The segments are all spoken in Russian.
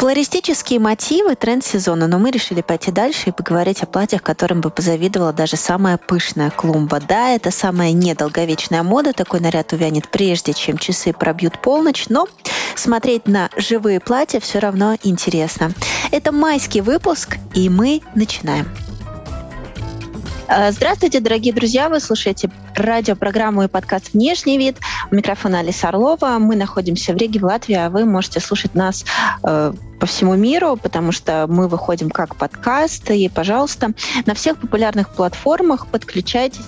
Флористические мотивы — тренд сезона, но мы решили пойти дальше и поговорить о платьях, которым бы позавидовала даже самая пышная клумба. Да, это самая недолговечная мода, такой наряд увянет прежде, чем часы пробьют полночь, но смотреть на живые платья все равно интересно. Это майский выпуск, и мы начинаем. Э, здравствуйте, дорогие друзья! Вы слушаете радиопрограмму и подкаст «Внешний вид». У микрофона Алиса Орлова. Мы находимся в Риге, в Латвии, а вы можете слушать нас э, по всему миру, потому что мы выходим как подкаст. И, пожалуйста, на всех популярных платформах подключайтесь.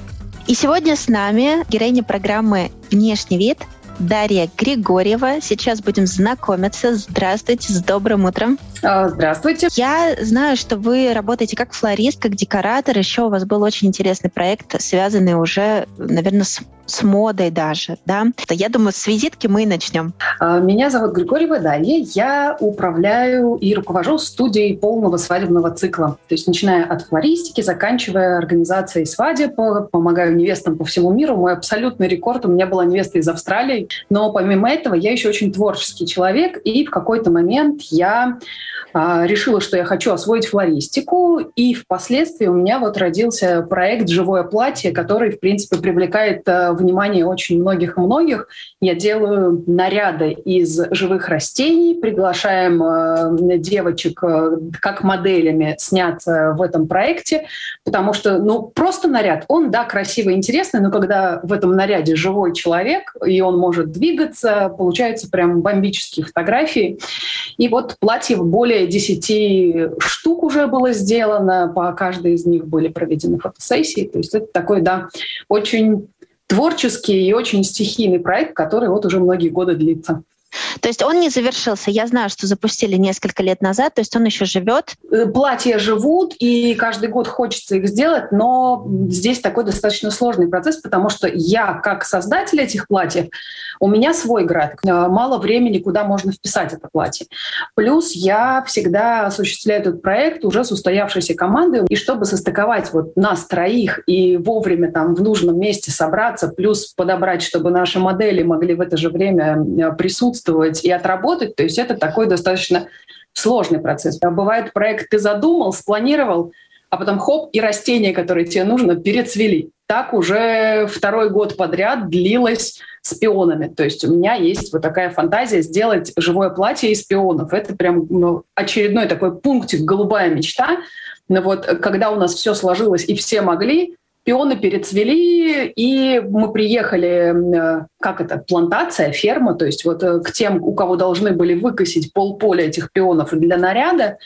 И сегодня с нами героиня программы «Внешний вид» Дарья Григорьева. Сейчас будем знакомиться. Здравствуйте, с добрым утром. А, здравствуйте. Я знаю, что вы работаете как флорист, как декоратор. Еще у вас был очень интересный проект, связанный уже, наверное, с с модой даже, да. Я думаю, с визитки мы и начнем. А, меня зовут Григорьева Дарья. Я управляю и руковожу студией полного свадебного цикла. То есть начиная от флористики, заканчивая организацией свадеб, помогаю невестам по всему миру. Мой абсолютный рекорд у меня была невеста из Австралии. Но помимо этого я еще очень творческий человек. И в какой-то момент я решила, что я хочу освоить флористику, и впоследствии у меня вот родился проект «Живое платье», который, в принципе, привлекает а, внимание очень многих-многих. Я делаю наряды из живых растений, приглашаем а, девочек как моделями сняться в этом проекте, потому что, ну, просто наряд, он, да, красивый, интересный, но когда в этом наряде живой человек, и он может двигаться, получаются прям бомбические фотографии. И вот платье более более 10 штук уже было сделано, по каждой из них были проведены фотосессии. То есть это такой, да, очень творческий и очень стихийный проект, который вот уже многие годы длится. То есть он не завершился. Я знаю, что запустили несколько лет назад, то есть он еще живет. Э, платья живут, и каждый год хочется их сделать, но здесь такой достаточно сложный процесс, потому что я, как создатель этих платьев, у меня свой график. Э, мало времени, куда можно вписать это платье. Плюс я всегда осуществляю этот проект уже с устоявшейся командой, и чтобы состыковать вот нас троих и вовремя там в нужном месте собраться, плюс подобрать, чтобы наши модели могли в это же время э, присутствовать почувствовать и отработать. То есть это такой достаточно сложный процесс. Бывает проект ты задумал, спланировал, а потом хоп, и растения, которые тебе нужно, перецвели. Так уже второй год подряд длилось с пионами. То есть у меня есть вот такая фантазия сделать живое платье из пионов. Это прям ну, очередной такой пунктик, голубая мечта. Но вот когда у нас все сложилось и все могли, Пионы перецвели, и мы приехали, э, как это, плантация, ферма, то есть вот э, к тем, у кого должны были выкосить полполя этих пионов для наряда,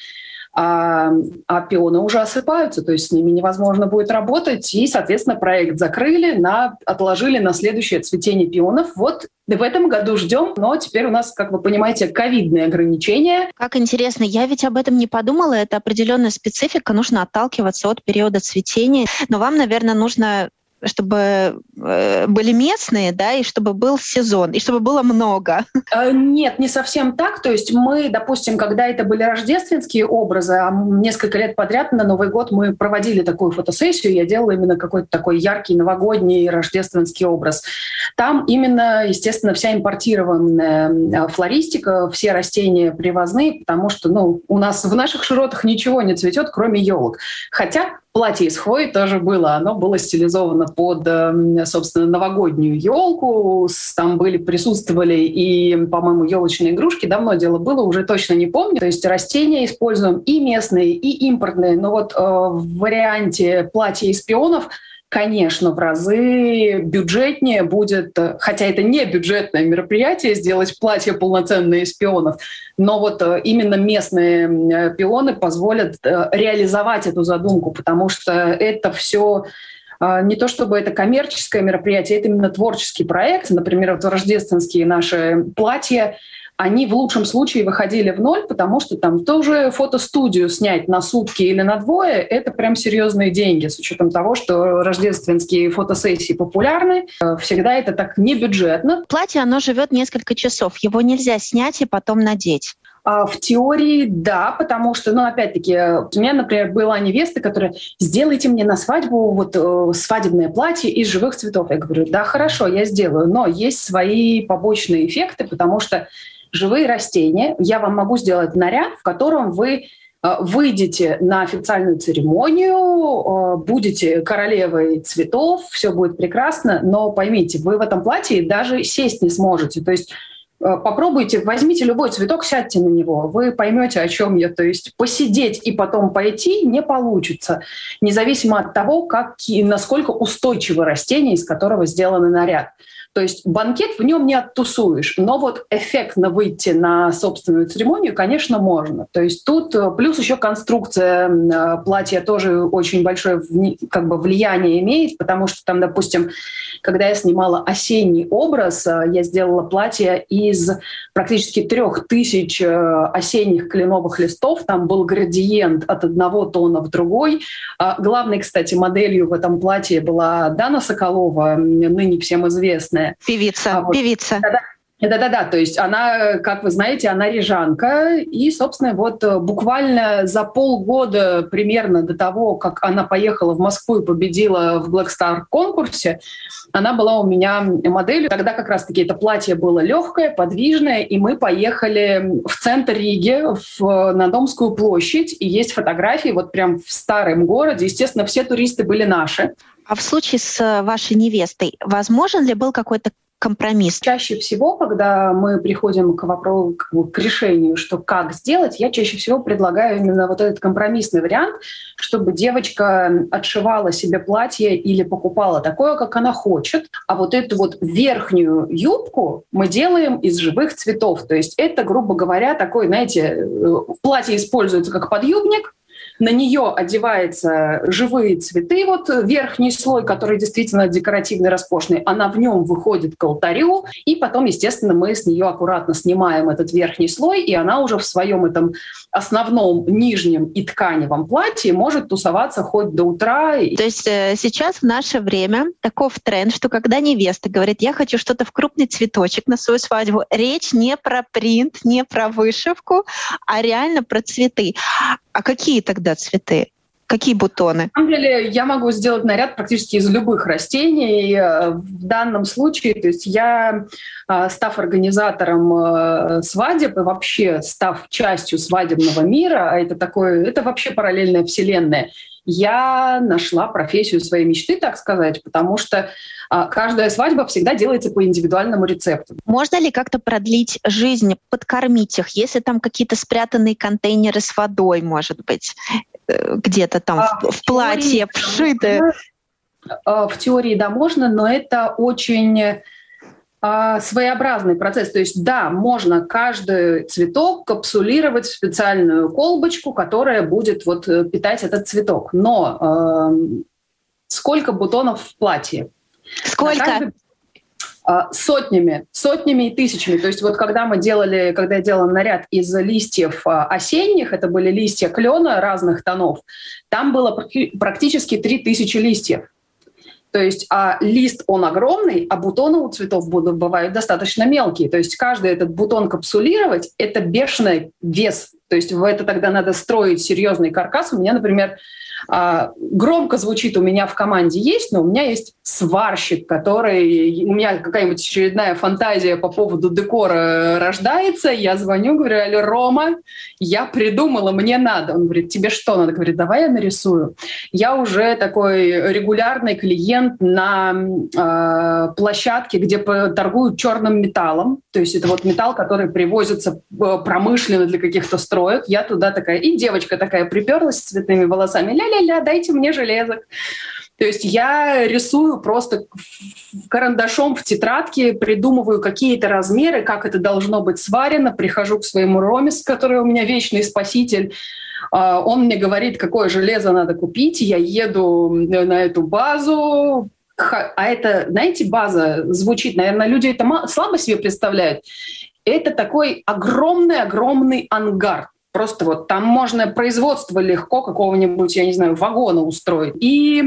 а, а пионы уже осыпаются, то есть с ними невозможно будет работать, и, соответственно, проект закрыли, на, отложили на следующее цветение пионов. Вот в этом году ждем, но теперь у нас, как вы понимаете, ковидные ограничения. Как интересно, я ведь об этом не подумала, это определенная специфика, нужно отталкиваться от периода цветения, но вам, наверное, нужно чтобы э, были местные, да, и чтобы был сезон, и чтобы было много? Э, нет, не совсем так. То есть мы, допустим, когда это были рождественские образы, а несколько лет подряд на Новый год мы проводили такую фотосессию, я делала именно какой-то такой яркий новогодний рождественский образ. Там именно, естественно, вся импортированная э, флористика, все растения привозные, потому что ну, у нас в наших широтах ничего не цветет, кроме елок. Хотя платье из хвои тоже было. Оно было стилизовано под, эм, собственно, новогоднюю елку. Там были, присутствовали и, по-моему, елочные игрушки. Давно дело было, уже точно не помню. То есть растения используем и местные, и импортные. Но вот э, в варианте платья из пионов – конечно, в разы бюджетнее будет, э, хотя это не бюджетное мероприятие, сделать платье полноценное из пионов, но вот э, именно местные э, пионы позволят реализовать эту задумку, потому что это все не то чтобы это коммерческое мероприятие, это именно творческий проект. Например, вот рождественские наши платья они в лучшем случае выходили в ноль, потому что там тоже фотостудию снять на сутки или на двое – это прям серьезные деньги, с учетом того, что рождественские фотосессии популярны. Э, всегда это так не бюджетно. Платье, оно живет несколько часов. Его нельзя снять и потом надеть. А, в теории да, потому что, ну, опять-таки, у меня, например, была невеста, которая «сделайте мне на свадьбу вот э, свадебное платье из живых цветов». Я говорю, да, хорошо, я сделаю, но есть свои побочные эффекты, потому что живые растения, я вам могу сделать наряд, в котором вы э, выйдете на официальную церемонию, э, будете королевой цветов, все будет прекрасно, но поймите, вы в этом платье даже сесть не сможете. То есть Э, попробуйте, возьмите любой цветок, сядьте на него, вы поймете, о чем я. То есть посидеть и потом пойти не получится, независимо от того, как, насколько устойчиво растение, из которого сделан наряд. То есть банкет в нем не оттусуешь, но вот эффектно выйти на собственную церемонию, конечно, можно. То есть тут э, плюс еще конструкция э, платья тоже очень большое как бы влияние имеет, потому что там, допустим, когда я снимала осенний образ, э, я сделала платье из практически трех тысяч осенних кленовых листов. Там был градиент от одного тона в другой. А главной, кстати, моделью в этом платье была Дана Соколова, ныне всем известная Певица, а вот, певица. Да-да-да, то есть она, как вы знаете, она рижанка, и, собственно, вот э, буквально за полгода примерно до того, как она поехала в Москву и победила в Black Star конкурсе, она была у меня моделью. Тогда как раз-таки это платье было легкое, подвижное, и мы поехали в центр Риги, в, на Домскую площадь, и есть фотографии вот прям в старом городе. Естественно, все туристы были наши. А в случае с э, вашей невестой, возможен ли был какой-то компромисс? Чаще всего, когда мы приходим к вопросу, к решению, что как сделать, я чаще всего предлагаю именно вот этот компромиссный вариант, чтобы девочка отшивала себе платье или покупала такое, как она хочет, а вот эту вот верхнюю юбку мы делаем из живых цветов. То есть это, грубо говоря, такой, знаете, э, платье используется как подъюбник, на нее одеваются живые цветы, вот верхний слой, который действительно декоративный, роскошный, она в нем выходит к алтарю, и потом, естественно, мы с нее аккуратно снимаем этот верхний слой, и она уже в своем этом основном нижнем и тканевом платье может тусоваться хоть до утра. То есть э, сейчас в наше время таков тренд, что когда невеста говорит, я хочу что-то в крупный цветочек на свою свадьбу, речь не про принт, не про вышивку, а реально про цветы. А какие тогда цветы? Какие бутоны? На самом деле я могу сделать наряд практически из любых растений. Э, в данном случае, то есть я, э, став организатором э, свадеб и вообще став частью свадебного мира, а это такое, это вообще параллельная вселенная, я нашла профессию своей мечты, так сказать, потому что а, каждая свадьба всегда делается по индивидуальному рецепту. Можно ли как-то продлить жизнь, подкормить их, если там какие-то спрятанные контейнеры с водой, может быть, э, где-то там а, в, в платье вшиты? А, в теории, да, можно, но это очень своеобразный процесс. То есть, да, можно каждый цветок капсулировать в специальную колбочку, которая будет вот э, питать этот цветок. Но э, сколько бутонов в платье? Сколько? Каждый, э, сотнями, сотнями и тысячами. То есть вот когда мы делали, когда я делала наряд из листьев э, осенних, это были листья клена разных тонов, там было практически 3000 листьев. То есть а лист, он огромный, а бутоны у цветов будут, бывают достаточно мелкие. То есть каждый этот бутон капсулировать – это бешеный вес. То есть в это тогда надо строить серьезный каркас. У меня, например, а, громко звучит у меня в команде есть, но у меня есть сварщик, который... У меня какая-нибудь очередная фантазия по поводу декора рождается. Я звоню, говорю, алло, Рома, я придумала, мне надо. Он говорит, тебе что надо? Говорит, давай я нарисую. Я уже такой регулярный клиент на э, площадке, где торгуют черным металлом. То есть это вот металл, который привозится э, промышленно для каких-то строек. Я туда такая... И девочка такая приперлась с цветными волосами. Ля-ля-ля, дайте мне железок. То есть я рисую просто карандашом в тетрадке, придумываю какие-то размеры, как это должно быть сварено, прихожу к своему Ромис, который у меня вечный спаситель, а, он мне говорит, какое железо надо купить, я еду на эту базу, а это, знаете, база звучит, наверное, люди это слабо себе представляют. Это такой огромный-огромный ангар. Просто вот там можно производство легко какого-нибудь, я не знаю, вагона устроить. И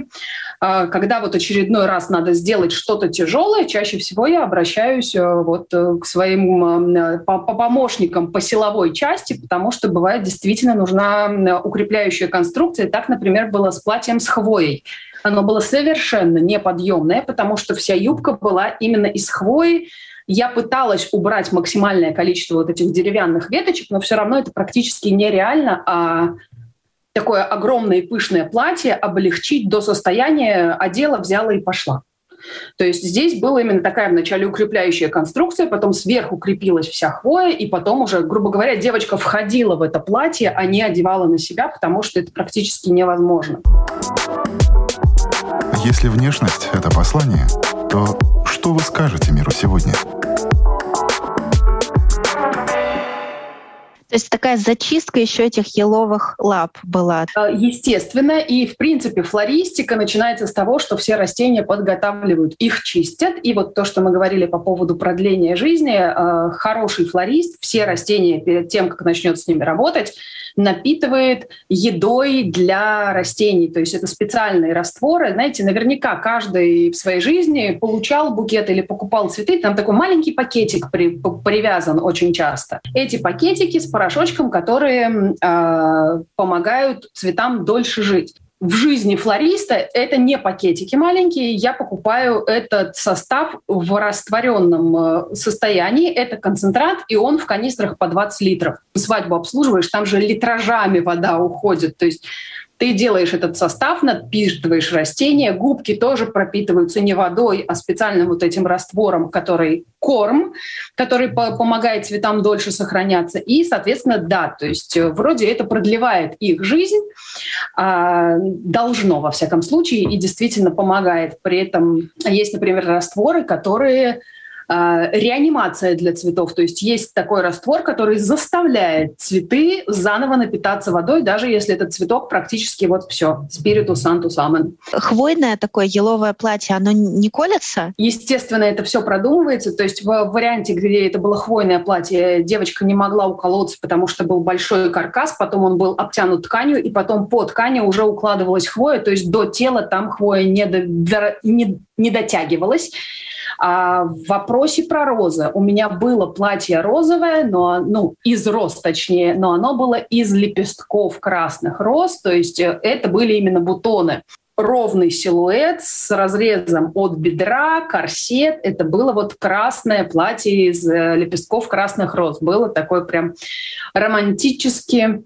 э, когда вот очередной раз надо сделать что-то тяжелое, чаще всего я обращаюсь э, вот э, к своим э, по помощникам по силовой части, потому что бывает действительно нужна укрепляющая конструкция. Так, например, было с платьем с хвоей. Оно было совершенно неподъемное, потому что вся юбка была именно из хвои, я пыталась убрать максимальное количество вот этих деревянных веточек, но все равно это практически нереально, а такое огромное и пышное платье облегчить до состояния одела, взяла и пошла. То есть здесь была именно такая вначале укрепляющая конструкция, потом сверху крепилась вся хвоя, и потом уже, грубо говоря, девочка входила в это платье, а не одевала на себя, потому что это практически невозможно. Если внешность — это послание, то что вы скажете миру сегодня? То есть такая зачистка еще этих еловых лап была. Э, естественно. И, в принципе, флористика начинается с того, что все растения подготавливают, их чистят. И вот то, что мы говорили по поводу продления жизни, э, хороший флорист все растения перед тем, как начнет с ними работать, напитывает едой для растений. То есть это специальные растворы. Знаете, наверняка каждый в своей жизни получал букет или покупал цветы. Там такой маленький пакетик при, привязан очень часто. Эти пакетики с порошочком, которые э, помогают цветам дольше жить в жизни флориста это не пакетики маленькие. Я покупаю этот состав в растворенном э, состоянии. Это концентрат, и он в канистрах по 20 литров. Свадьбу обслуживаешь, там же литражами вода уходит. То есть ты делаешь этот состав, надпитываешь растения, губки тоже пропитываются не водой, а специальным вот этим раствором, который корм, который по помогает цветам дольше сохраняться. И, соответственно, да, то есть э, вроде это продлевает их жизнь, а, должно во всяком случае, и действительно помогает. При этом есть, например, растворы, которые реанимация для цветов. То есть есть такой раствор, который заставляет цветы заново напитаться водой, даже если этот цветок практически вот все, спириту санту самен. Хвойное такое еловое платье, оно не колется? Естественно, это все продумывается. То есть в варианте, где это было хвойное платье, девочка не могла уколоться, потому что был большой каркас, потом он был обтянут тканью, и потом по ткани уже укладывалась хвоя, то есть до тела там хвоя не, до, не, не дотягивалась. А в вопросе про розы. У меня было платье розовое, но, ну, из роз точнее, но оно было из лепестков красных роз, то есть э, это были именно бутоны ровный силуэт с разрезом от бедра, корсет. Это было вот красное платье из э, лепестков красных роз. Было такой прям романтически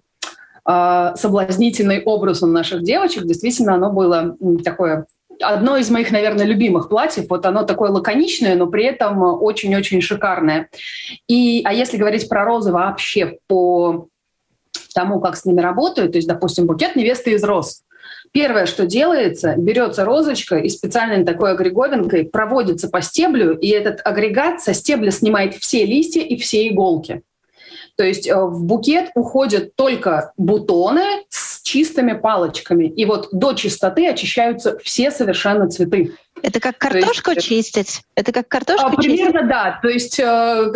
э, соблазнительный образ у наших девочек. Действительно, оно было такое одно из моих, наверное, любимых платьев. Вот оно такое лаконичное, но при этом очень-очень шикарное. И, а если говорить про розы вообще по тому, как с ними работают, то есть, допустим, букет невесты из роз. Первое, что делается, берется розочка и специальной такой агреговинкой проводится по стеблю, и этот агрегат со стебля снимает все листья и все иголки. То есть э, в букет уходят только бутоны чистыми палочками. И вот до чистоты очищаются все совершенно цветы. Это как картошку есть, чистить? Это как картошку а, Примерно чистить? да. То есть э,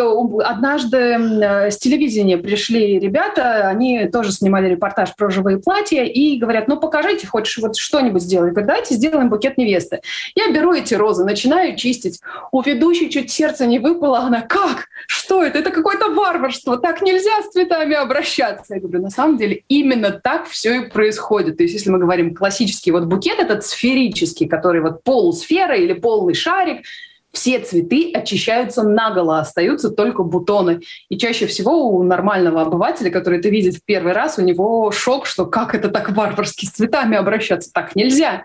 однажды э, с телевидения пришли ребята, они тоже снимали репортаж про живые платья и говорят, ну покажите, хочешь вот что-нибудь сделать? Говорят, давайте сделаем букет невесты. Я беру эти розы, начинаю чистить. У ведущей чуть сердце не выпало. Она, как? Что это? Это какое-то варварство. Так нельзя с цветами обращаться. Я говорю, на самом деле именно так все и происходит. То есть если мы говорим классический вот букет, этот сферический, который вот полусфер, сфера или полный шарик, все цветы очищаются наголо, остаются только бутоны. И чаще всего у нормального обывателя, который это видит в первый раз, у него шок, что как это так варварски с цветами обращаться, так нельзя.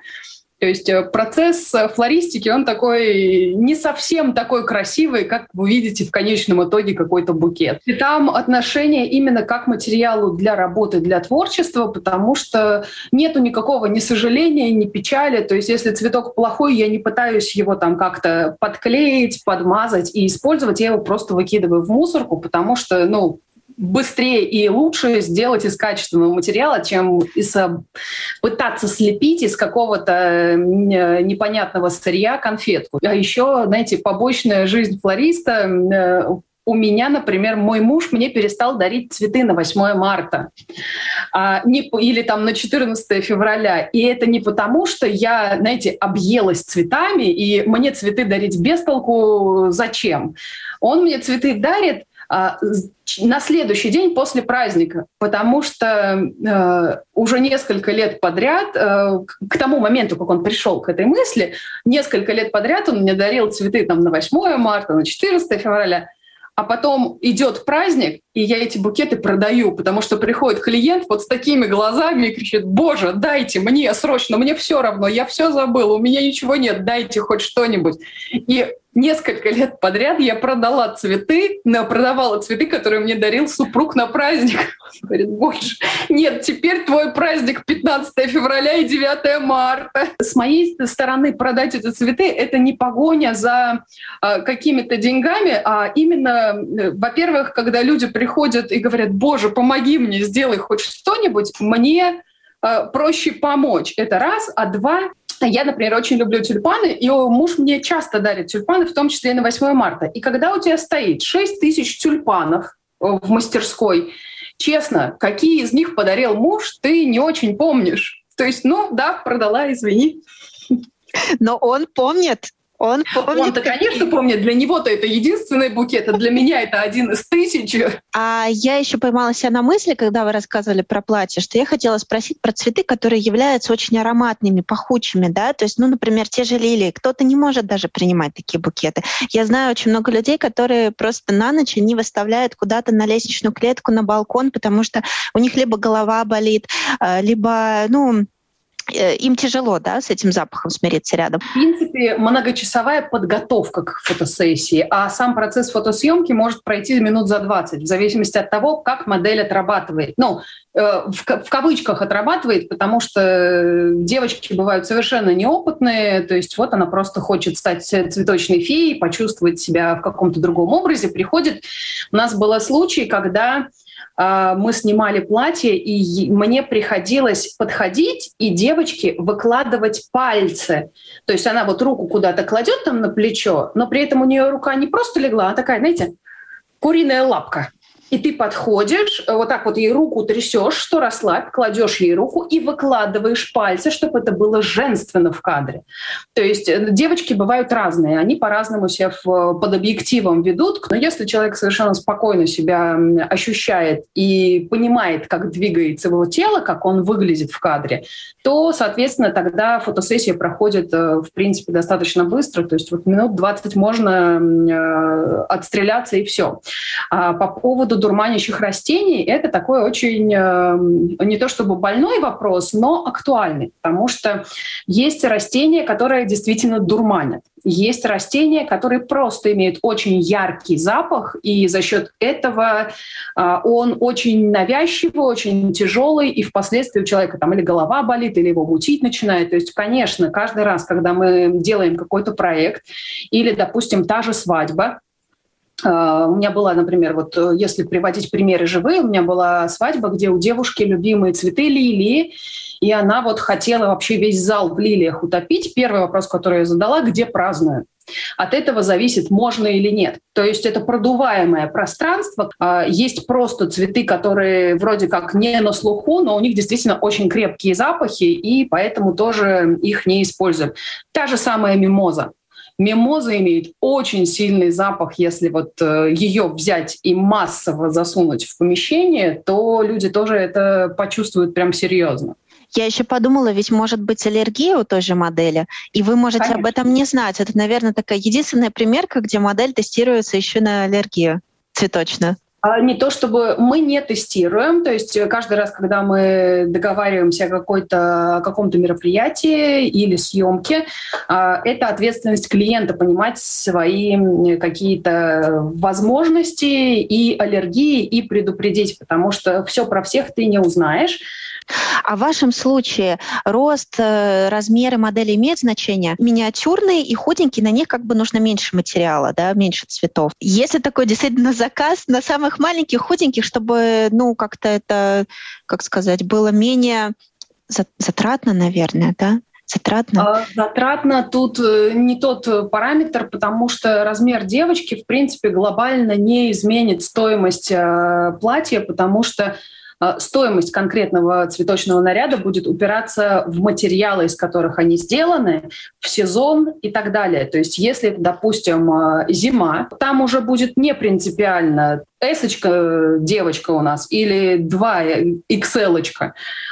То есть э, процесс э, флористики, он такой не совсем такой красивый, как вы видите в конечном итоге какой-то букет. И там отношение именно как материалу для работы, для творчества, потому что нету никакого ни сожаления, ни печали. То есть если цветок плохой, я не пытаюсь его там как-то подклеить, подмазать и использовать, я его просто выкидываю в мусорку, потому что, ну, быстрее и лучше сделать из качественного материала, чем из, э, пытаться слепить из какого-то э, непонятного сырья конфетку. А еще, знаете, побочная жизнь флориста э, у меня, например, мой муж мне перестал дарить цветы на 8 марта а, не, или там на 14 февраля. И это не потому, что я, знаете, объелась цветами, и мне цветы дарить без толку зачем. Он мне цветы дарит на следующий день после праздника, потому что э, уже несколько лет подряд, э, к тому моменту, как он пришел к этой мысли, несколько лет подряд он мне дарил цветы там на 8 марта, на 14 февраля, а потом идет праздник, и я эти букеты продаю, потому что приходит клиент вот с такими глазами и кричит, боже, дайте мне срочно, мне все равно, я все забыл, у меня ничего нет, дайте хоть что-нибудь. И несколько лет подряд я продала цветы, продавала цветы, которые мне дарил супруг на праздник. Говорит, боже, нет, теперь твой праздник 15 февраля и 9 марта. С моей стороны продать эти цветы — это не погоня за э, какими-то деньгами, а именно, э, во-первых, когда люди приходят и говорят, боже, помоги мне, сделай хоть что-нибудь, мне э, проще помочь. Это раз. А два, я, например, очень люблю тюльпаны, и муж мне часто дарит тюльпаны, в том числе и на 8 марта. И когда у тебя стоит 6 тысяч тюльпанов э, в мастерской, честно, какие из них подарил муж, ты не очень помнишь. То есть, ну да, продала, извини. Но он помнит, он помнит. Он-то, конечно, помнит. Для него-то это единственный букет, а для меня это один из тысячи. А я еще поймала себя на мысли, когда вы рассказывали про платье, что я хотела спросить про цветы, которые являются очень ароматными, пахучими, да, то есть, ну, например, те же лилии. Кто-то не может даже принимать такие букеты. Я знаю очень много людей, которые просто на ночь не выставляют куда-то на лестничную клетку, на балкон, потому что у них либо голова болит, а, либо, ну, им тяжело, да, с этим запахом смириться рядом. В принципе, многочасовая подготовка к фотосессии, а сам процесс фотосъемки может пройти минут за 20, в зависимости от того, как модель отрабатывает. Ну, э, в, в кавычках отрабатывает, потому что девочки бывают совершенно неопытные, то есть вот она просто хочет стать цветочной феей, почувствовать себя в каком-то другом образе, приходит. У нас был случай, когда мы снимали платье, и мне приходилось подходить и девочке выкладывать пальцы. То есть она вот руку куда-то кладет там на плечо, но при этом у нее рука не просто легла, а такая, знаете, куриная лапка. И ты подходишь, вот так вот ей руку трясешь, что расслабь, кладешь ей руку и выкладываешь пальцы, чтобы это было женственно в кадре. То есть э, девочки бывают разные, они по-разному себя в, под объективом ведут, но если человек совершенно спокойно себя ощущает и понимает, как двигается его тело, как он выглядит в кадре, то, соответственно, тогда фотосессия проходит, э, в принципе, достаточно быстро, то есть вот минут 20 можно э, отстреляться и все. А по поводу дурманящих растений, это такой очень э, не то чтобы больной вопрос, но актуальный, потому что есть растения, которые действительно дурманят. Есть растения, которые просто имеют очень яркий запах, и за счет этого э, он очень навязчивый, очень тяжелый, и впоследствии у человека там или голова болит, или его мутить начинает. То есть, конечно, каждый раз, когда мы делаем какой-то проект, или, допустим, та же свадьба, а, у меня была, например, вот э, если приводить примеры живые, у меня была свадьба, где у девушки любимые цветы лилии, и она вот хотела вообще весь зал в лилиях утопить. Первый вопрос, который я задала, где праздную? От этого зависит, можно или нет. То есть это продуваемое пространство. А, есть просто цветы, которые вроде как не на слуху, но у них действительно очень крепкие запахи, и поэтому тоже их не используют. Та же самая мимоза. Мимоза имеет очень сильный запах. Если вот э, ее взять и массово засунуть в помещение, то люди тоже это почувствуют прям серьезно. Я еще подумала, ведь может быть аллергия у той же модели, и вы можете Конечно. об этом не знать. Это, наверное, такая единственная примерка, где модель тестируется еще на аллергию цветочную. А, не то чтобы мы не тестируем, то есть каждый раз, когда мы договариваемся о, какой-то, о каком-то мероприятии или съемке, а, это ответственность клиента понимать свои какие-то возможности и аллергии и предупредить, потому что все про всех ты не узнаешь. А в вашем случае рост, э, размеры модели имеют значение? Миниатюрные и худенькие, на них как бы нужно меньше материала, да, меньше цветов. Если такой действительно заказ на самых маленьких, худеньких, чтобы, ну, как-то это, как сказать, было менее затратно, наверное, да? Затратно? А, затратно тут э, не тот параметр, потому что размер девочки, в принципе, глобально не изменит стоимость э, платья, потому что стоимость конкретного цветочного наряда будет упираться в материалы, из которых они сделаны, в сезон и так далее. То есть если, допустим, а, зима, там уже будет не принципиально эсочка девочка у нас или 2 XL.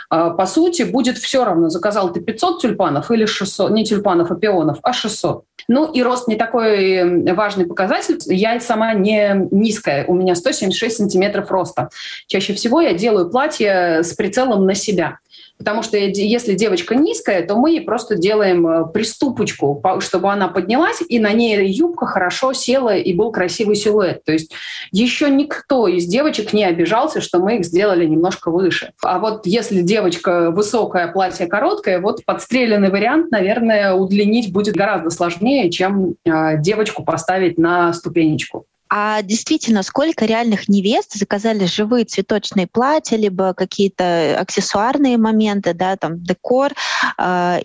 А, по сути, будет все равно, заказал ты 500 тюльпанов или 600, не тюльпанов, а пионов, а 600. Ну и рост не такой важный показатель. Я сама не низкая, у меня 176 сантиметров роста. Чаще всего я делаю платье с прицелом на себя. Потому что если девочка низкая, то мы ей просто делаем э, приступочку, чтобы она поднялась, и на ней юбка хорошо села, и был красивый силуэт. То есть еще никто из девочек не обижался, что мы их сделали немножко выше. А вот если девочка высокая, платье короткое, вот подстреленный вариант, наверное, удлинить будет гораздо сложнее, чем э, девочку поставить на ступенечку. А действительно, сколько реальных невест заказали живые цветочные платья, либо какие-то аксессуарные моменты, да, там декор, Э,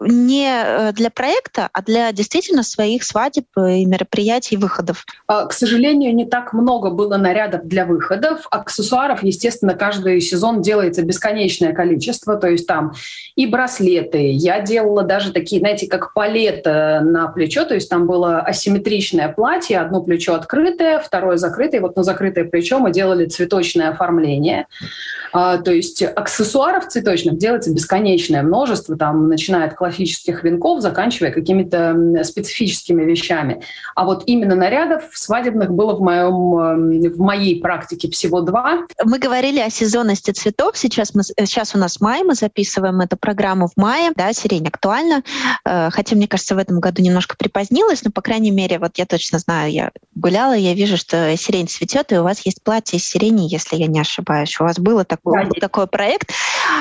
не э, для проекта, а для действительно своих свадеб и мероприятий, выходов? А, к сожалению, не так много было нарядов для выходов. Аксессуаров, естественно, каждый сезон делается бесконечное количество. То есть там и браслеты. Я делала даже такие, знаете, как палета на плечо. То есть там было асимметричное платье. Одно плечо открытое, второе закрытое. И вот на закрытое плечо мы делали цветочное оформление. А, то есть аксессуаров цветочных делается бесконечное множество. Там начиная от классических венков, заканчивая какими-то специфическими вещами. А вот именно нарядов свадебных было в, моем, в моей практике всего два. Мы говорили о сезонности цветов. Сейчас, мы, сейчас у нас май, мы записываем эту программу в мае. Да, сирень актуальна. Э, хотя, мне кажется, в этом году немножко припозднилась, но, по крайней мере, вот я точно знаю, я гуляла, я вижу, что сирень цветет, и у вас есть платье из сирени, если я не ошибаюсь. У вас было такой, да, такой проект.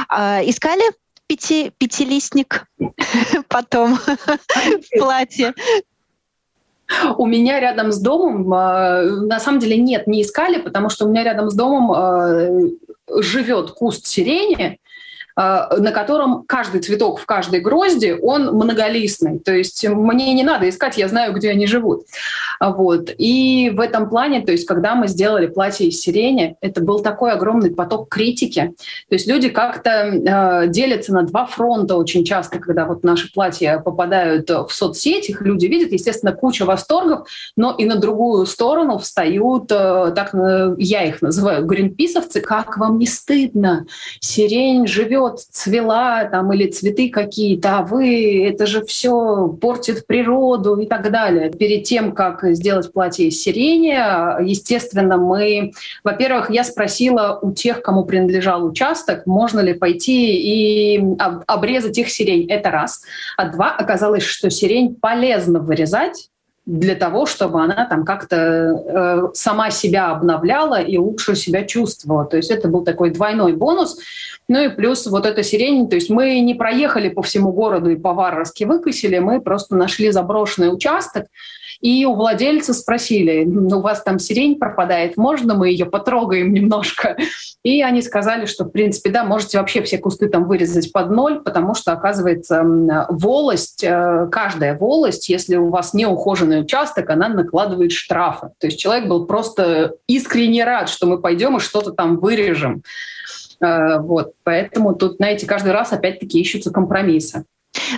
А, искали пяти, пятилистник потом в платье. У меня рядом с домом, а, на самом деле нет, не искали, потому что у меня рядом с домом а, живет куст сирени, на котором каждый цветок в каждой грозди, он многолистный. То есть мне не надо искать, я знаю, где они живут. Вот. И в этом плане, то есть когда мы сделали платье из сирени, это был такой огромный поток критики. То есть люди как-то э, делятся на два фронта очень часто, когда вот наши платья попадают в соцсети, их люди видят, естественно, куча восторгов, но и на другую сторону встают, э, так э, я их называю, гринписовцы, как вам не стыдно? Сирень живет вот цвела там или цветы какие-то, а вы, это же все портит природу и так далее. Перед тем, как сделать платье из сирени, естественно, мы, во-первых, я спросила у тех, кому принадлежал участок, можно ли пойти и обрезать их сирень. Это раз. А два, оказалось, что сирень полезно вырезать, для того, чтобы она там как-то э, сама себя обновляла и лучше себя чувствовала. То есть это был такой двойной бонус. Ну и плюс вот эта сирень, то есть мы не проехали по всему городу и по Варварски выкосили, мы просто нашли заброшенный участок, и у владельца спросили, у вас там сирень пропадает, можно мы ее потрогаем немножко? И они сказали, что, в принципе, да, можете вообще все кусты там вырезать под ноль, потому что, оказывается, волость, э, каждая волость, если у вас неухоженный участок, она накладывает штрафы. То есть человек был просто искренне рад, что мы пойдем и что-то там вырежем. Э, вот, поэтому тут, знаете, каждый раз опять-таки ищутся компромиссы.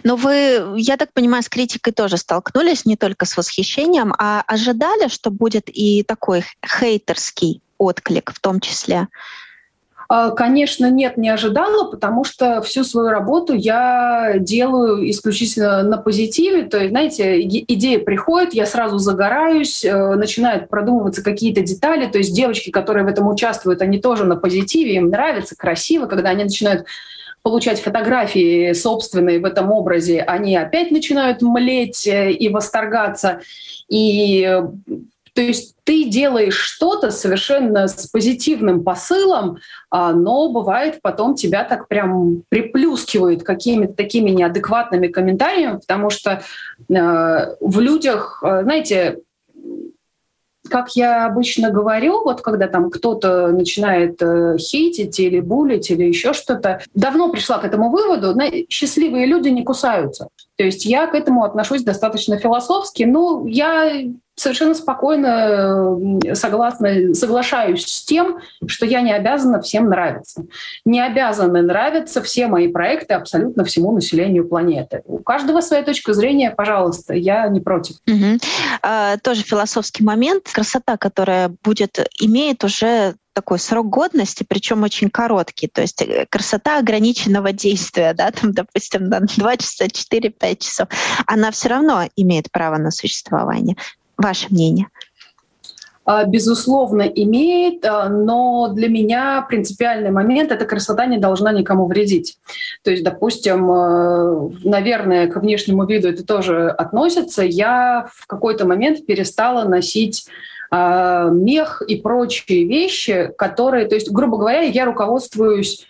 Но вы, я так понимаю, с критикой тоже столкнулись, не только с восхищением, а ожидали, что будет и такой хейтерский отклик в том числе? А, конечно, нет, не ожидала, потому что всю свою работу я делаю исключительно на позитиве. То есть, знаете, идея приходит, я сразу загораюсь, э, начинают продумываться какие-то детали. То есть девочки, которые в этом участвуют, они тоже на позитиве, им нравится, красиво, когда они начинают получать фотографии собственные в этом образе, они опять начинают млеть э, и восторгаться. И э, то есть ты делаешь что-то совершенно с позитивным посылом, а, но бывает потом тебя так прям приплюскивают какими-то такими неадекватными комментариями, потому что э, в людях, знаете, как я обычно говорю, вот когда там кто-то начинает э, хейтить или булить или еще что-то, давно пришла к этому выводу, счастливые люди не кусаются. То есть я к этому отношусь достаточно философски. Ну, я совершенно спокойно согласна, соглашаюсь с тем, что я не обязана всем нравиться. Не обязаны нравиться все мои проекты абсолютно всему населению планеты. У каждого своя точка зрения, пожалуйста, я не против. Угу. А, тоже философский момент. Красота, которая будет, имеет уже такой срок годности, причем очень короткий. То есть э, красота ограниченного действия, да, там, допустим, на 2 часа, 4-5 часов, она все равно имеет право на существование. Ваше мнение? А, безусловно, имеет, а, но для меня принципиальный момент — эта красота не должна никому вредить. То есть, допустим, э, наверное, к внешнему виду это тоже относится. Я в какой-то момент перестала носить а, мех и прочие вещи, которые, то есть, грубо говоря, я руководствуюсь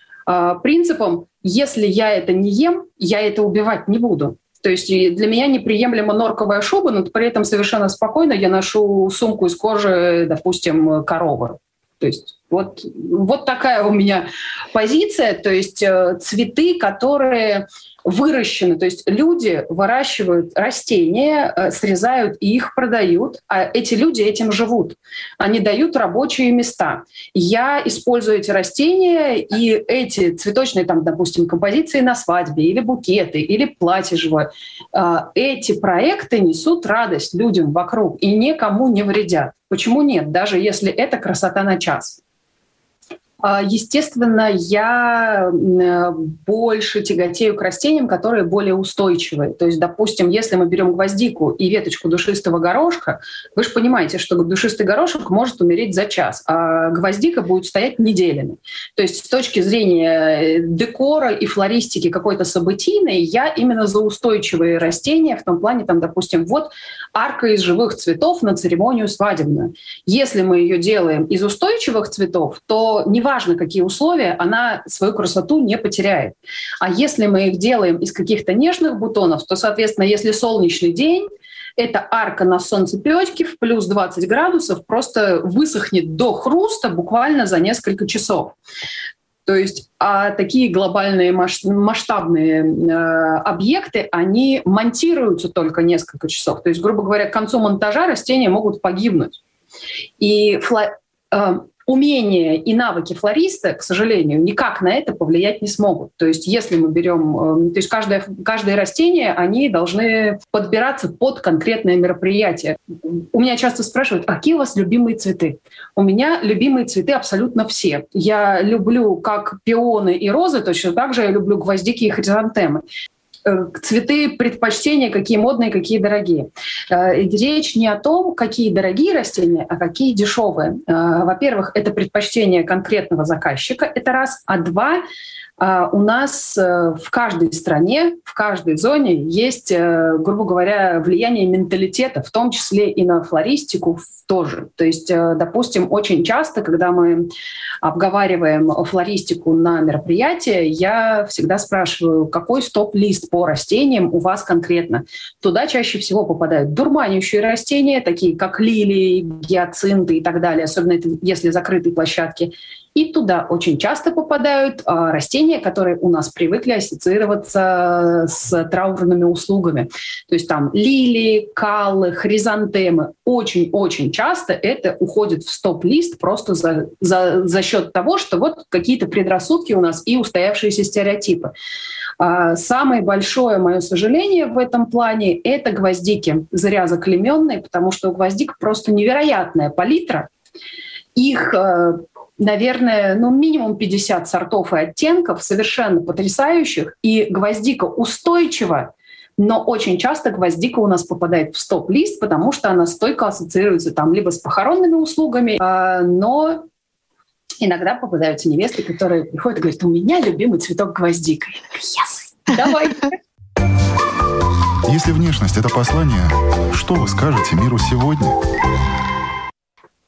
принципом, если я это не ем, я это убивать не буду. То есть для меня неприемлема норковая шуба, но при этом совершенно спокойно я ношу сумку из кожи, допустим, коровы. То есть вот, вот такая у меня позиция. То есть э, цветы, которые выращены. То есть люди выращивают растения, э, срезают и их продают, а эти люди этим живут. Они дают рабочие места. Я использую эти растения и эти цветочные, там, допустим, композиции на свадьбе или букеты, или платье живое. А, эти проекты несут радость людям вокруг и никому не вредят. Почему нет, даже если это красота на час? А, естественно, я э, больше тяготею к растениям, которые более устойчивые. То есть, допустим, если мы берем гвоздику и веточку душистого горошка, вы же понимаете, что душистый горошек может умереть за час, а гвоздика будет стоять неделями. То есть с точки зрения декора и флористики какой-то событийной, я именно за устойчивые растения, в том плане, там, допустим, вот арка из живых цветов на церемонию свадебную. Если мы ее делаем из устойчивых цветов, то не неважно, какие условия, она свою красоту не потеряет. А если мы их делаем из каких-то нежных бутонов, то, соответственно, если солнечный день, эта арка на солнцепечке в плюс 20 градусов просто высохнет до хруста буквально за несколько часов. То есть а такие глобальные масштабные э, объекты, они монтируются только несколько часов. То есть, грубо говоря, к концу монтажа растения могут погибнуть. И фло, э, умения и навыки флориста, к сожалению, никак на это повлиять не смогут. То есть если мы берем, э, то есть каждое, каждое растение, они должны подбираться под конкретное мероприятие. У меня часто спрашивают, а какие у вас любимые цветы? У меня любимые цветы абсолютно все. Я люблю как пионы и розы, точно так же я люблю гвоздики и хризантемы. Э, цветы предпочтения, какие модные, какие дорогие. Э, речь не о том, какие дорогие растения, а какие дешевые. Э, во-первых, это предпочтение конкретного заказчика, это раз. А два, у нас в каждой стране, в каждой зоне есть, грубо говоря, влияние менталитета, в том числе и на флористику, тоже. То есть, э, допустим, очень часто, когда мы обговариваем флористику на мероприятии, я всегда спрашиваю, какой стоп-лист по растениям у вас конкретно. Туда чаще всего попадают дурманящие растения, такие как лилии, гиацинты и так далее, особенно это, если закрытые площадки. И туда очень часто попадают а, растения, которые у нас привыкли ассоциироваться с траурными услугами. То есть там лилии, каллы, хризантемы. Очень-очень часто это уходит в стоп-лист просто за, за, за счет того, что вот какие-то предрассудки у нас и устоявшиеся стереотипы. А, самое большое мое сожаление в этом плане — это гвоздики, зря заклеменные, потому что у гвоздик просто невероятная палитра. Их э, наверное, ну, минимум 50 сортов и оттенков, совершенно потрясающих. И гвоздика устойчива, но очень часто гвоздика у нас попадает в стоп-лист, потому что она стойко ассоциируется там либо с похоронными услугами, э, но иногда попадаются невесты, которые приходят и говорят, у меня любимый цветок гвоздика. Я такая, yes, давай. Если внешность — это послание, что вы скажете миру сегодня?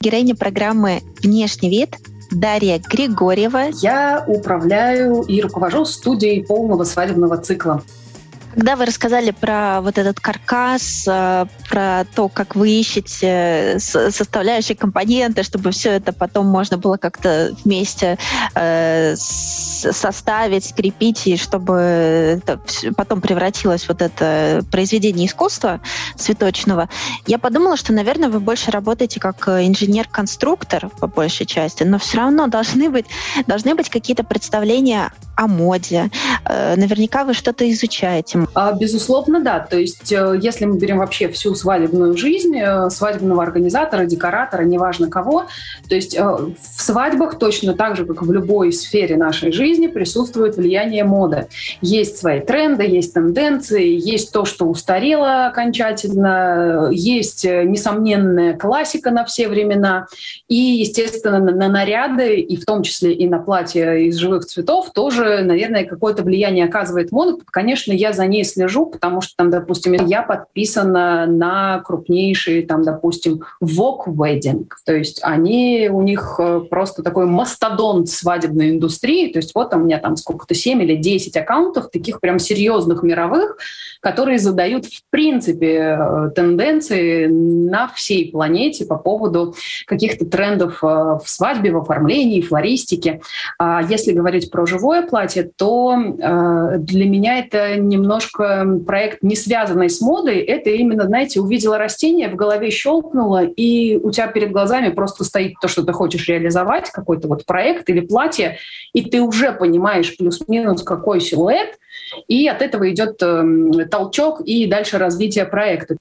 Героиня программы «Внешний вид» Дарья Григорьева. Я управляю и руковожу студией полного свадебного цикла. Когда вы рассказали про вот этот каркас, э, про то, как вы ищете составляющие компоненты, чтобы все это потом можно было как-то вместе э, составить, скрепить, и чтобы это потом превратилось вот это произведение искусства цветочного, я подумала, что, наверное, вы больше работаете как инженер-конструктор по большей части, но все равно должны быть, должны быть какие-то представления о моде. Э, наверняка вы что-то изучаете. А, безусловно, да. То есть, э, если мы берем вообще всю свадебную жизнь, э, свадебного организатора, декоратора, неважно кого, то есть в свадьбах точно так же, как в любой сфере нашей жизни, присутствует влияние моды. Есть свои тренды, есть тенденции, есть то, что устарело окончательно, есть несомненная классика на все времена, и, естественно, на наряды, и в том числе и на платья из живых цветов, тоже, наверное, какое-то влияние оказывает мода. Конечно, я за ней слежу, потому что там, допустим, я подписана на крупнейшие, там, допустим, Vogue Wedding. То есть они, у них э, просто такой мастодонт свадебной индустрии. То есть вот у меня там сколько-то 7 или 10 аккаунтов, таких прям серьезных мировых, которые задают в принципе э, тенденции на всей планете по поводу каких-то трендов э, в свадьбе, в оформлении, флористике. А если говорить про живое платье, то для меня это немножко проект, не связанный с модой, это именно, знаете, увидела растение, в голове щелкнуло, и у тебя перед глазами просто стоит то, что ты хочешь реализовать, какой-то вот проект или платье, и ты уже понимаешь плюс-минус, какой силуэт, и от этого идет э, толчок и дальше развитие проекта.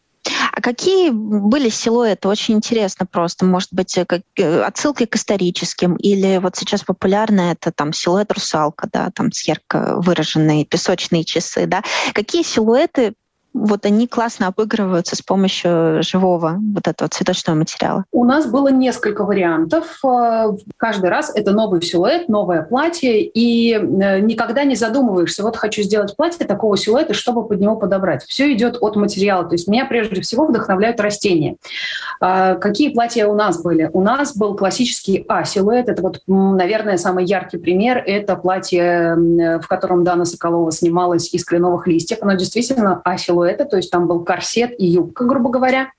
А какие были силуэты? Очень интересно просто. Может быть, э, как, э, отсылки к историческим или вот сейчас популярно это там силуэт русалка, да, там с ярко выраженные песочные часы, да. Какие силуэты вот они классно обыгрываются с помощью живого вот этого цветочного материала? У нас было несколько вариантов. Э, каждый раз это новый силуэт, новое платье, и э, никогда не задумываешься, вот хочу сделать платье такого силуэта, чтобы под него подобрать. Все идет от материала. То есть меня прежде всего вдохновляют растения. А, какие платья у нас были? У нас был классический А-силуэт. Это вот, наверное, самый яркий пример. Это платье, в котором Дана Соколова снималась из кленовых листьев. Оно действительно А-силуэт силуэта, то есть там был корсет и юбка, грубо говоря.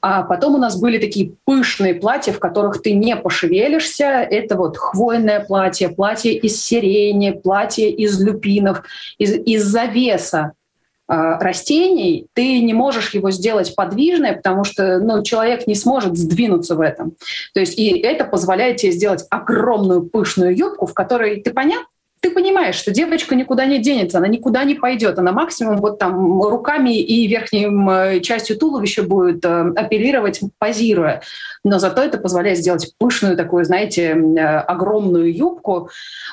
А потом у нас были такие пышные платья, в которых ты не пошевелишься. Это вот хвойное платье, платье из сирени, платье из люпинов, из, из завеса а, растений, ты не можешь его сделать подвижное, потому что ну, человек не сможет сдвинуться в этом. То есть и это позволяет тебе сделать огромную пышную юбку, в которой ты понятно, ты понимаешь, что девочка никуда не денется, она никуда не пойдет, она максимум вот там руками и верхней э, частью туловища будет э, апеллировать, позируя. Но зато это позволяет сделать пышную такую, знаете, э, огромную юбку.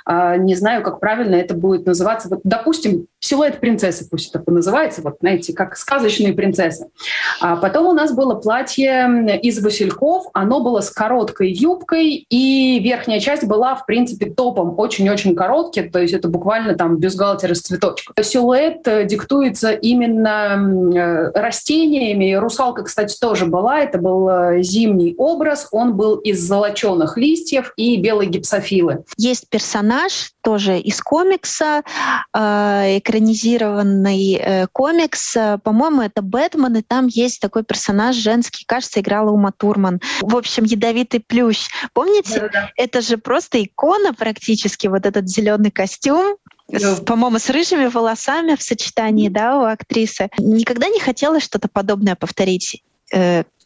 Э, не знаю, как правильно это будет называться. Вот, допустим, силуэт принцессы, пусть это называется, вот, знаете, как сказочные принцессы. А потом у нас было платье из васильков, оно было с короткой юбкой, и верхняя часть была, в принципе, топом, очень-очень короткий, то есть это буквально там бюстгальтер из цветочков. Силуэт э, диктуется именно э, растениями. Русалка, кстати, тоже была. Это был э, зимний образ. Он был из золоченых листьев и белой гипсофилы. Есть персонаж тоже из комикса, экранизированный комикс. По-моему, это Бэтмен, и там есть такой персонаж женский, кажется, играла Ума Турман. В общем, ядовитый плющ. Помните? Да-да-да. Это же просто икона практически, вот этот зеленый костюм, с, по-моему, с рыжими волосами в сочетании, да, у актрисы. Никогда не хотела что-то подобное повторить?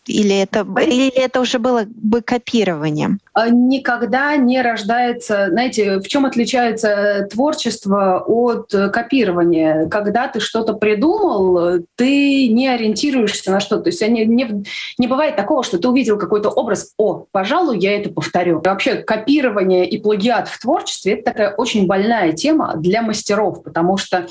Э, или это, или это уже было бы копированием? А, никогда не рождается... Знаете, в чем отличается творчество от копирования? Когда ты что-то придумал, ты не ориентируешься на что. То есть не, не, не бывает такого, что ты увидел какой-то образ, о, пожалуй, я это повторю. Вообще копирование и плагиат в творчестве — это такая очень больная тема для мастеров, потому что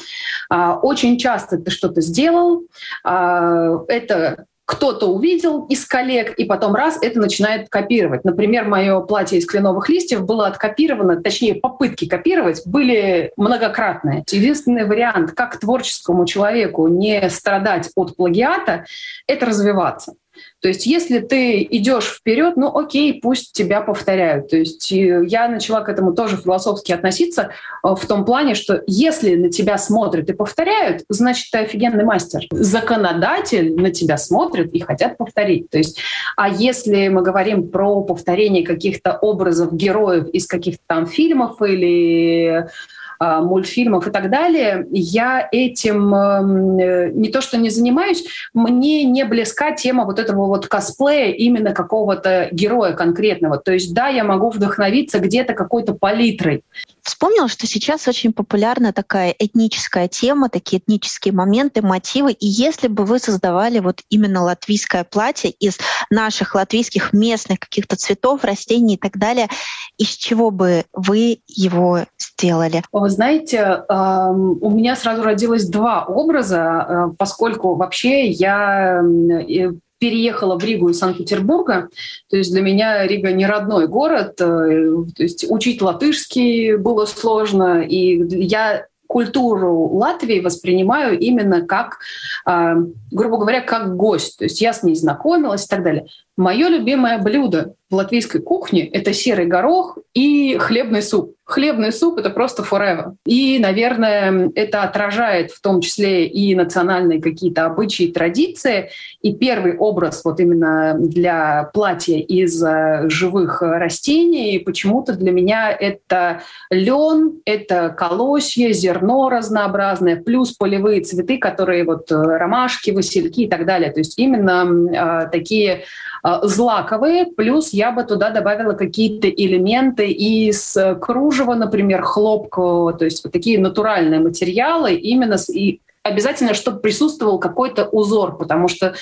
а, очень часто ты что-то сделал, а, это кто-то увидел из коллег, и потом раз это начинает копировать. Например, мое платье из кленовых листьев было откопировано, точнее, попытки копировать были многократные. Единственный вариант, как творческому человеку не страдать от плагиата, это развиваться. То есть если ты идешь вперед, ну окей, пусть тебя повторяют. То есть я начала к этому тоже философски относиться э, в том плане, что если на тебя смотрят и повторяют, значит, ты офигенный мастер. Законодатель на тебя смотрит и хотят повторить. То есть, а если мы говорим про повторение каких-то образов героев из каких-то там фильмов или мультфильмов и так далее, я этим эм, э, не то что не занимаюсь, мне не близка тема вот этого вот косплея именно какого-то героя конкретного. То есть да, я могу вдохновиться где-то какой-то палитрой. Вспомнила, что сейчас очень популярна такая этническая тема, такие этнические моменты, мотивы. И если бы вы создавали вот именно латвийское платье из наших латвийских местных каких-то цветов, растений и так далее, из чего бы вы его сделали? Вы знаете, у меня сразу родилось два образа, э, поскольку вообще я переехала в Ригу из Санкт-Петербурга. То есть для меня Рига не родной город. Э, то есть учить латышский было сложно. И я культуру Латвии воспринимаю именно как, э, грубо говоря, как гость. То есть я с ней знакомилась и так далее. Мое любимое блюдо в латвийской кухне — это серый горох и хлебный суп. Хлебный суп — это просто forever. И, наверное, это отражает в том числе и национальные какие-то обычаи, традиции. И первый образ вот именно для платья из э, живых растений почему-то для меня это лен, это колосье, зерно разнообразное, плюс полевые цветы, которые вот э, ромашки, васильки и так далее. То есть именно э, такие злаковые, плюс я бы туда добавила какие-то элементы из кружева, например, хлопкового, то есть вот такие натуральные материалы именно с, и обязательно, чтобы присутствовал какой-то узор, потому что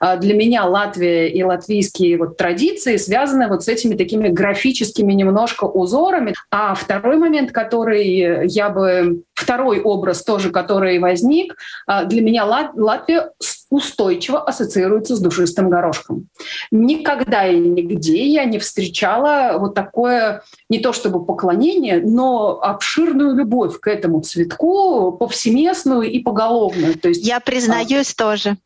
а, для меня Латвия и латвийские вот традиции связаны вот с этими такими графическими немножко узорами. А второй момент, который я бы... Второй образ тоже, который возник, для меня Латвия устойчиво ассоциируется с душистым горошком. Никогда и нигде я не встречала вот такое, не то чтобы поклонение, но обширную любовь к этому цветку, повсеместную и поголовную. То есть, я признаюсь а... тоже.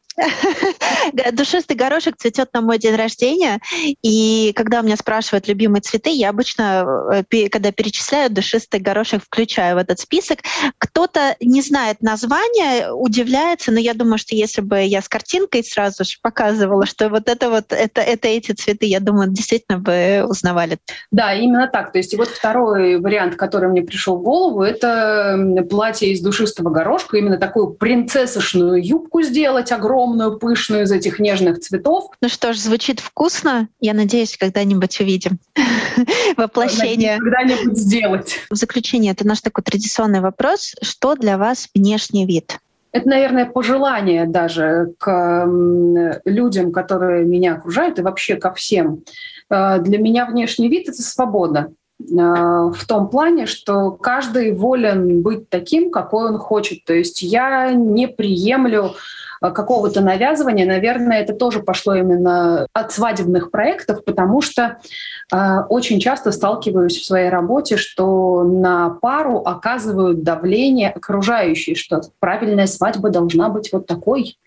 Душистый горошек цветет на мой день рождения, и когда у меня спрашивают любимые цветы, я обычно, э, когда перечисляю душистый горошек, включаю в этот список. Кто-то не знает названия, удивляется, но я думаю, что если бы я с картинкой сразу же показывала, что вот это вот, это, это эти цветы, я думаю, действительно бы узнавали. Да, именно так. То есть вот второй вариант, который мне пришел в голову, это платье из душистого горошка, именно такую принцессошную юбку сделать огромную, огромную, пышную из этих нежных цветов. Ну что ж, звучит вкусно. Я надеюсь, когда-нибудь увидим воплощение. Когда-нибудь сделать. В заключение, это наш такой традиционный вопрос. Что для вас внешний вид? Это, наверное, пожелание даже к людям, которые меня окружают, и вообще ко всем. Э, для меня внешний вид — это свобода э, в том плане, что каждый волен быть таким, какой он хочет. То есть я не приемлю какого-то навязывания, наверное, это тоже пошло именно от свадебных проектов, потому что э, очень часто сталкиваюсь в своей работе, что на пару оказывают давление окружающие, что правильная свадьба должна быть вот такой,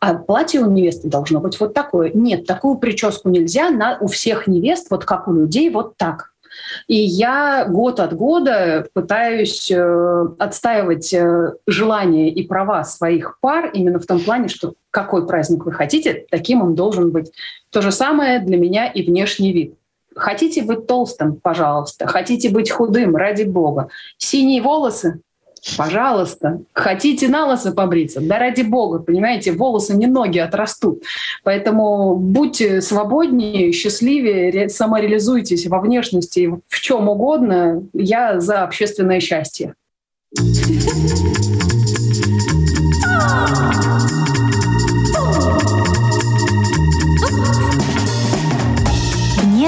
а платье у невесты должно быть вот такое. Нет, такую прическу нельзя, на, у всех невест, вот как у людей, вот так. И я год от года пытаюсь э, отстаивать э, желания и права своих пар именно в том плане, что какой праздник вы хотите, таким он должен быть. То же самое для меня и внешний вид. Хотите быть толстым, пожалуйста. Хотите быть худым, ради бога. Синие волосы, Пожалуйста, хотите на лысо побриться? Да ради бога, понимаете, волосы не ноги отрастут. Поэтому будьте свободнее, счастливее, самореализуйтесь во внешности, в чем угодно. Я за общественное счастье.